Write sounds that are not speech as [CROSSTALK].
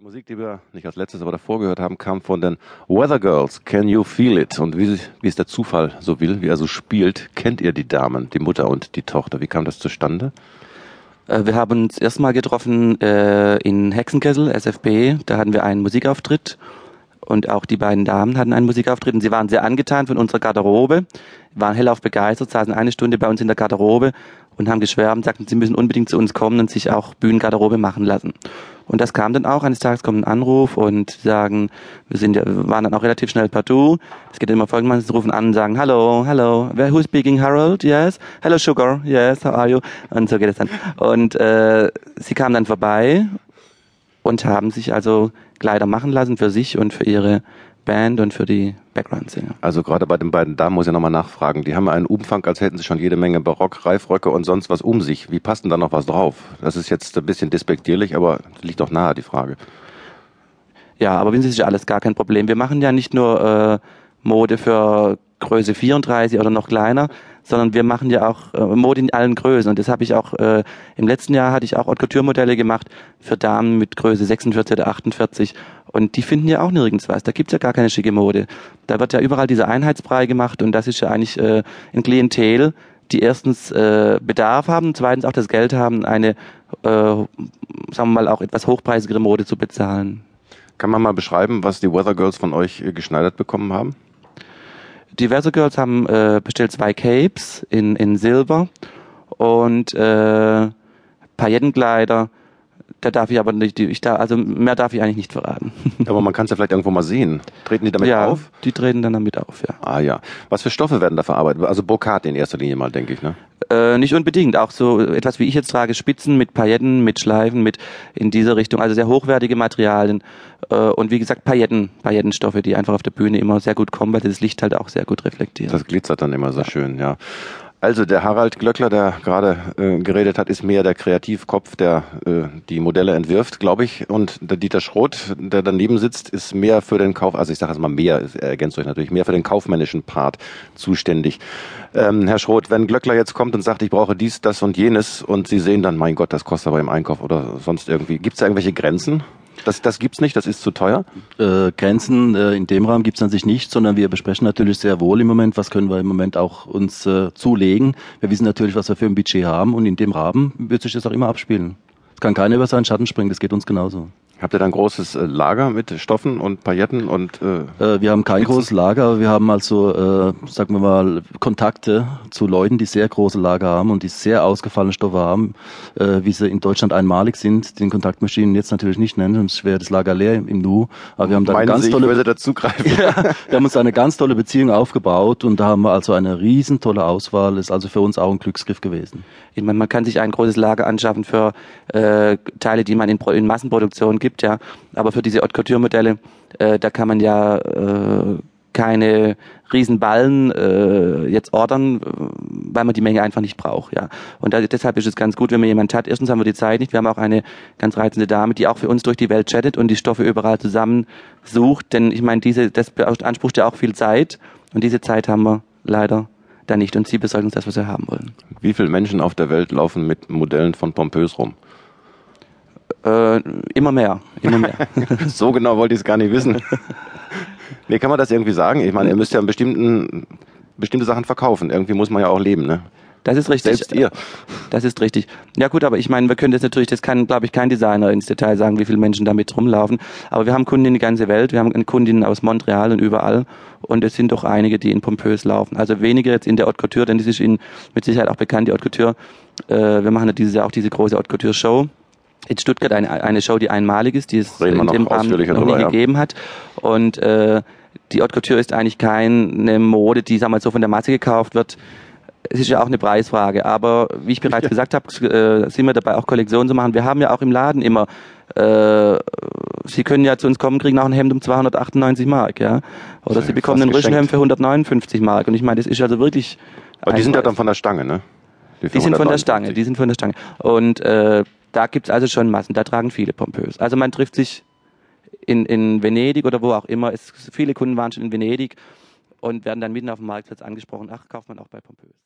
Die Musik, die wir nicht als letztes, aber davor gehört haben, kam von den Weather Girls. Can you feel it? Und wie, wie es der Zufall so will, wie er so spielt, kennt ihr die Damen, die Mutter und die Tochter. Wie kam das zustande? Äh, wir haben uns erstmal getroffen äh, in Hexenkessel, SFB. Da hatten wir einen Musikauftritt und auch die beiden Damen hatten einen Musikauftritt und sie waren sehr angetan von unserer Garderobe, waren hellauf begeistert, saßen eine Stunde bei uns in der Garderobe und haben geschwärmt, sagten, sie müssen unbedingt zu uns kommen und sich auch Bühnengarderobe machen lassen. Und das kam dann auch. Eines Tages kommt ein Anruf und sagen, wir sind waren dann auch relativ schnell partout. Es geht immer folgendermaßen, sie rufen an und sagen, hallo, hallo, who's speaking, Harold? Yes. Hello, Sugar. Yes, how are you? Und so geht es dann. Und äh, sie kamen dann vorbei und haben sich also Kleider machen lassen für sich und für ihre Band und für die Background-Sänger. Also gerade bei den beiden Damen muss ich nochmal nachfragen. Die haben einen Umfang, als hätten sie schon jede Menge Barock, Reifröcke und sonst was um sich. Wie passt denn da noch was drauf? Das ist jetzt ein bisschen despektierlich, aber liegt doch nahe, die Frage. Ja, aber wissen Sie, ist ja alles gar kein Problem. Wir machen ja nicht nur äh, Mode für Größe 34 oder noch kleiner, sondern wir machen ja auch äh, Mode in allen Größen. Und das habe ich auch, äh, im letzten Jahr hatte ich auch Haute Couture Modelle gemacht für Damen mit Größe 46 oder 48. Und die finden ja auch nirgends was. Da gibt's ja gar keine schicke Mode. Da wird ja überall dieser Einheitsbrei gemacht und das ist ja eigentlich äh, ein Klientel, die erstens äh, Bedarf haben, zweitens auch das Geld haben, eine, äh, sagen wir mal, auch etwas hochpreisigere Mode zu bezahlen. Kann man mal beschreiben, was die Weather Girls von euch äh, geschneidert bekommen haben? Diverse Girls haben äh, bestellt zwei Capes in, in Silber und äh, Paillettenkleider. Da darf ich aber nicht, ich da, also mehr darf ich eigentlich nicht verraten. [LAUGHS] Aber man kann es ja vielleicht irgendwo mal sehen. Treten die damit ja, auf? die treten dann damit auf, ja. Ah ja. Was für Stoffe werden da verarbeitet? Also Brokat in erster Linie mal, denke ich, ne? Äh, nicht unbedingt, auch so etwas wie ich jetzt trage, Spitzen mit Pailletten, mit Schleifen, mit in dieser Richtung, also sehr hochwertige Materialien äh, und wie gesagt Pailletten, Paillettenstoffe, die einfach auf der Bühne immer sehr gut kommen, weil das Licht halt auch sehr gut reflektiert. Das glitzert dann immer so schön, ja. Also der Harald Glöckler, der gerade äh, geredet hat, ist mehr der Kreativkopf, der äh, die Modelle entwirft, glaube ich. Und der Dieter Schroth, der daneben sitzt, ist mehr für den Kauf, also ich sage jetzt mal mehr, er ergänzt euch natürlich, mehr für den kaufmännischen Part zuständig. Ähm, Herr Schroth, wenn Glöckler jetzt kommt und sagt, ich brauche dies, das und jenes und Sie sehen dann, mein Gott, das kostet aber im Einkauf oder sonst irgendwie. Gibt es da irgendwelche Grenzen? Das, das gibt's nicht, das ist zu teuer? Äh, Grenzen äh, in dem Rahmen gibt's an sich nicht, sondern wir besprechen natürlich sehr wohl im Moment, was können wir im Moment auch uns äh, zulegen. Wir wissen natürlich, was wir für ein Budget haben und in dem Rahmen wird sich das auch immer abspielen. Es kann keiner über seinen Schatten springen, das geht uns genauso. Habt ihr da ein großes äh, Lager mit Stoffen und Pailletten und äh, äh, wir haben kein Spitzen? großes Lager, aber wir haben also, äh, sagen wir mal, Kontakte zu Leuten, die sehr große Lager haben und die sehr ausgefallene Stoffe haben, äh, wie sie in Deutschland einmalig sind. Den Kontakt möchte ich Ihnen jetzt natürlich nicht nennen, sonst wäre das Lager leer im, im Nu. Aber wir haben da eine ganz Sie, tolle, ich würde dazugreifen. [LAUGHS] ja, wir haben uns eine ganz tolle Beziehung aufgebaut und da haben wir also eine riesen tolle Auswahl. Ist also für uns auch ein Glücksgriff gewesen. Ich meine, man kann sich ein großes Lager anschaffen für äh, Teile, die man in, in Massenproduktion gibt, ja. Aber für diese Haute Couture Modelle, äh, da kann man ja äh, keine Riesenballen äh, jetzt ordern, äh, weil man die Menge einfach nicht braucht, ja. Und da, deshalb ist es ganz gut, wenn man jemand hat. Erstens haben wir die Zeit nicht. Wir haben auch eine ganz reizende Dame, die auch für uns durch die Welt chattet und die Stoffe überall zusammensucht. Denn ich meine, diese das beansprucht ja auch viel Zeit und diese Zeit haben wir leider da nicht. Und Sie besorgen uns das, was wir haben wollen. Wie viele Menschen auf der Welt laufen mit Modellen von Pompös rum? Äh, immer mehr, immer mehr. [LAUGHS] [LAUGHS] so genau wollte ich es gar nicht wissen. nee, kann man das irgendwie sagen? Ich meine, ihr müsst ja bestimmten, bestimmte Sachen verkaufen. Irgendwie muss man ja auch leben, ne? Das ist richtig. Selbst ihr. Das ist richtig. Ja gut, aber ich meine, wir können das natürlich, das kann, glaube ich, kein Designer ins Detail sagen, wie viele Menschen damit rumlaufen. Aber wir haben Kunden in die ganze Welt. Wir haben Kundinnen aus Montreal und überall. Und es sind doch einige, die in Pompös laufen. Also weniger jetzt in der Haute Couture, denn das ist Ihnen mit Sicherheit auch bekannt, die Haute Couture. Äh, wir machen ja dieses Jahr auch diese große Haute Couture Show in Stuttgart eine, eine Show, die einmalig ist, die es in dem Rahmen noch drüber, nie ja. gegeben hat. Und äh, die Haute Couture ist eigentlich keine Mode, die sagen wir mal so von der Masse gekauft wird. Es ist ja auch eine Preisfrage, aber wie ich bereits ja. gesagt habe, äh, sind wir dabei auch Kollektionen zu machen. Wir haben ja auch im Laden immer, äh, Sie können ja zu uns kommen, kriegen auch ein Hemd um 298 Mark, ja, oder Sie bekommen ein Rüschenhemd für 159 Mark. Und ich meine, das ist also wirklich. Aber die sind ja dann von der Stange, ne? Die, die sind von der Stange, die sind von der Stange. Und äh, da gibt's also schon Massen, da tragen viele pompös. Also man trifft sich in, in Venedig oder wo auch immer. Es, viele Kunden waren schon in Venedig und werden dann mitten auf dem Marktplatz angesprochen, ach, kauft man auch bei pompös.